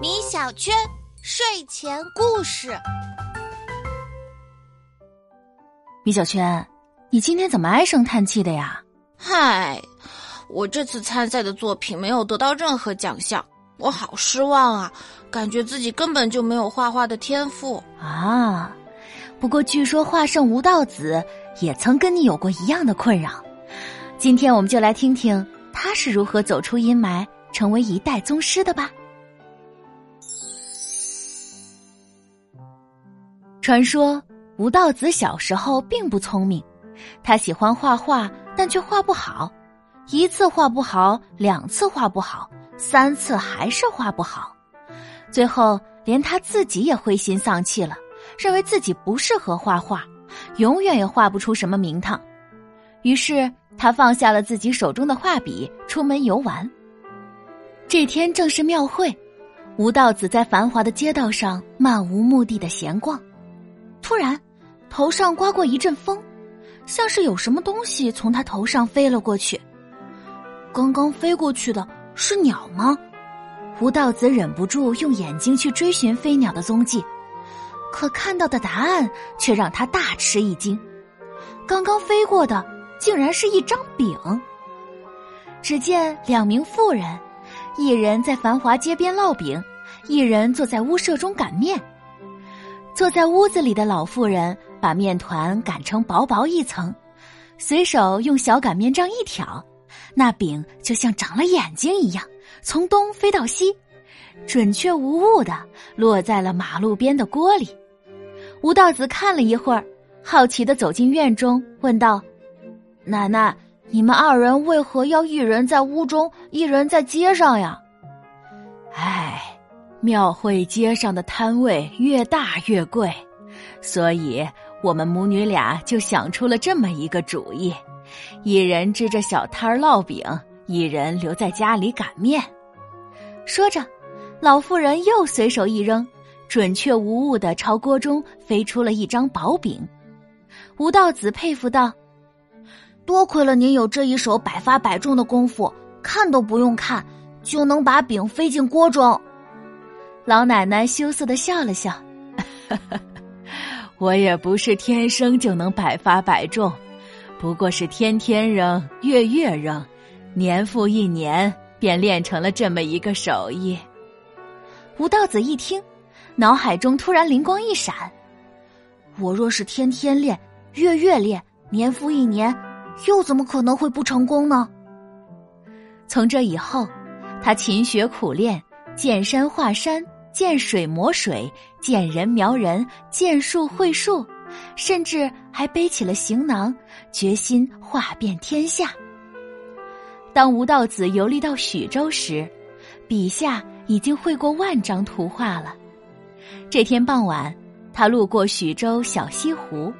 米小圈睡前故事。米小圈，你今天怎么唉声叹气的呀？嗨，我这次参赛的作品没有得到任何奖项，我好失望啊！感觉自己根本就没有画画的天赋啊。不过据说画圣吴道子也曾跟你有过一样的困扰。今天我们就来听听他是如何走出阴霾，成为一代宗师的吧。传说吴道子小时候并不聪明，他喜欢画画，但却画不好。一次画不好，两次画不好，三次还是画不好。最后连他自己也灰心丧气了，认为自己不适合画画，永远也画不出什么名堂。于是他放下了自己手中的画笔，出门游玩。这天正是庙会，吴道子在繁华的街道上漫无目的的闲逛。突然，头上刮过一阵风，像是有什么东西从他头上飞了过去。刚刚飞过去的是鸟吗？吴道子忍不住用眼睛去追寻飞鸟的踪迹，可看到的答案却让他大吃一惊。刚刚飞过的竟然是一张饼。只见两名妇人，一人在繁华街边烙饼，一人坐在屋舍中擀面。坐在屋子里的老妇人把面团擀成薄薄一层，随手用小擀面杖一挑，那饼就像长了眼睛一样，从东飞到西，准确无误的落在了马路边的锅里。吴道子看了一会儿，好奇的走进院中，问道：“奶奶，你们二人为何要一人在屋中，一人在街上呀？”唉。庙会街上的摊位越大越贵，所以我们母女俩就想出了这么一个主意：一人支着小摊儿烙饼，一人留在家里擀面。说着，老妇人又随手一扔，准确无误的朝锅中飞出了一张薄饼。吴道子佩服道：“多亏了您有这一手百发百中的功夫，看都不用看，就能把饼飞进锅中。”老奶奶羞涩的笑了笑，我也不是天生就能百发百中，不过是天天扔，月月扔，年复一年，便练成了这么一个手艺。吴道子一听，脑海中突然灵光一闪：我若是天天练，月月练，年复一年，又怎么可能会不成功呢？从这以后，他勤学苦练，见山画山。见水磨水，见人描人，见树绘树，甚至还背起了行囊，决心画遍天下。当吴道子游历到许州时，笔下已经绘过万张图画了。这天傍晚，他路过许州小西湖，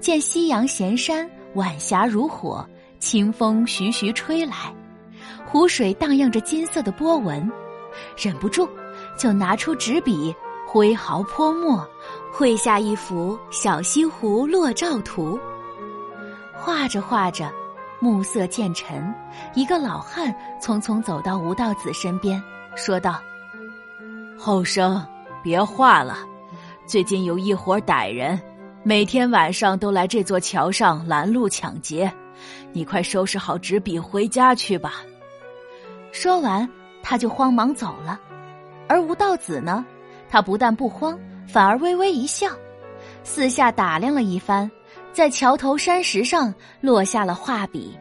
见夕阳闲山，晚霞如火，清风徐徐吹来，湖水荡漾着金色的波纹，忍不住。就拿出纸笔，挥毫泼墨，绘下一幅小西湖落照图。画着画着，暮色渐沉，一个老汉匆匆走到吴道子身边，说道：“后生，别画了，最近有一伙歹人，每天晚上都来这座桥上拦路抢劫，你快收拾好纸笔回家去吧。”说完，他就慌忙走了。而吴道子呢，他不但不慌，反而微微一笑，四下打量了一番，在桥头山石上落下了画笔。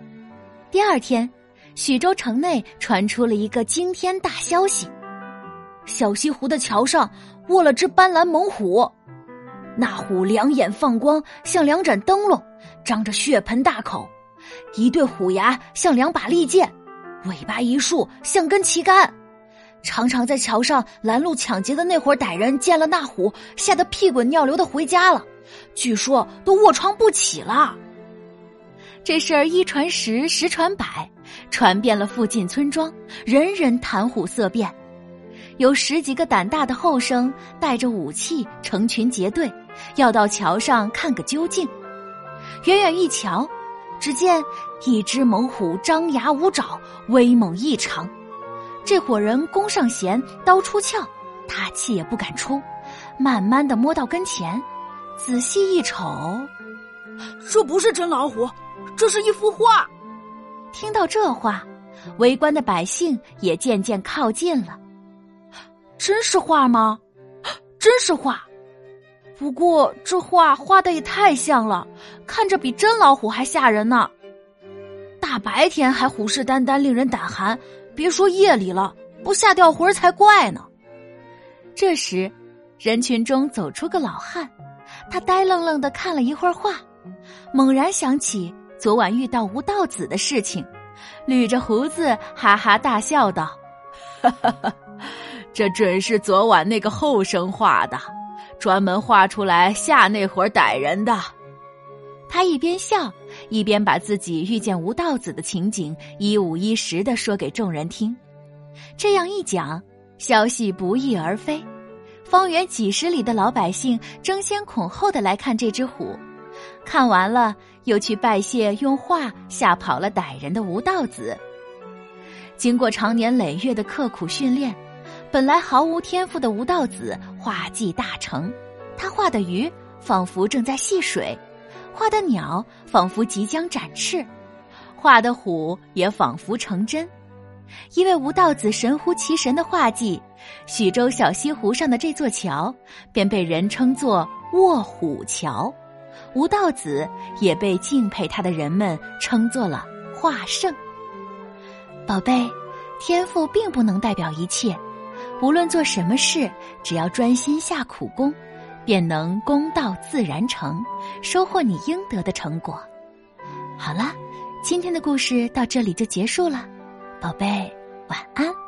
第二天，许州城内传出了一个惊天大消息：小西湖的桥上卧了只斑斓猛虎，那虎两眼放光，像两盏灯笼，张着血盆大口，一对虎牙像两把利剑，尾巴一竖像根旗杆。常常在桥上拦路抢劫的那伙歹人见了那虎，吓得屁滚尿流的回家了，据说都卧床不起了。这事儿一传十，十传百，传遍了附近村庄，人人谈虎色变。有十几个胆大的后生带着武器成群结队，要到桥上看个究竟。远远一瞧，只见一只猛虎张牙舞爪，威猛异常。这伙人弓上弦，刀出鞘，大气也不敢出，慢慢的摸到跟前，仔细一瞅，这不是真老虎，这是一幅画。听到这话，围观的百姓也渐渐靠近了。真是画吗？真是画。不过这画画的也太像了，看着比真老虎还吓人呢。大白天还虎视眈眈，令人胆寒，别说夜里了，不吓掉魂儿才怪呢。这时，人群中走出个老汉，他呆愣愣的看了一会儿画，猛然想起昨晚遇到吴道子的事情，捋着胡子哈哈大笑道：“哈哈哈，这准是昨晚那个后生画的。”专门画出来吓那伙歹人的。他一边笑，一边把自己遇见吴道子的情景一五一十的说给众人听。这样一讲，消息不翼而飞，方圆几十里的老百姓争先恐后的来看这只虎。看完了，又去拜谢用画吓跑了歹人的吴道子。经过长年累月的刻苦训练。本来毫无天赋的吴道子画技大成，他画的鱼仿佛正在戏水，画的鸟仿佛即将展翅，画的虎也仿佛成真。因为吴道子神乎其神的画技，徐州小西湖上的这座桥便被人称作卧虎桥，吴道子也被敬佩他的人们称作了画圣。宝贝，天赋并不能代表一切。无论做什么事，只要专心下苦功，便能功到自然成，收获你应得的成果。好了，今天的故事到这里就结束了，宝贝，晚安。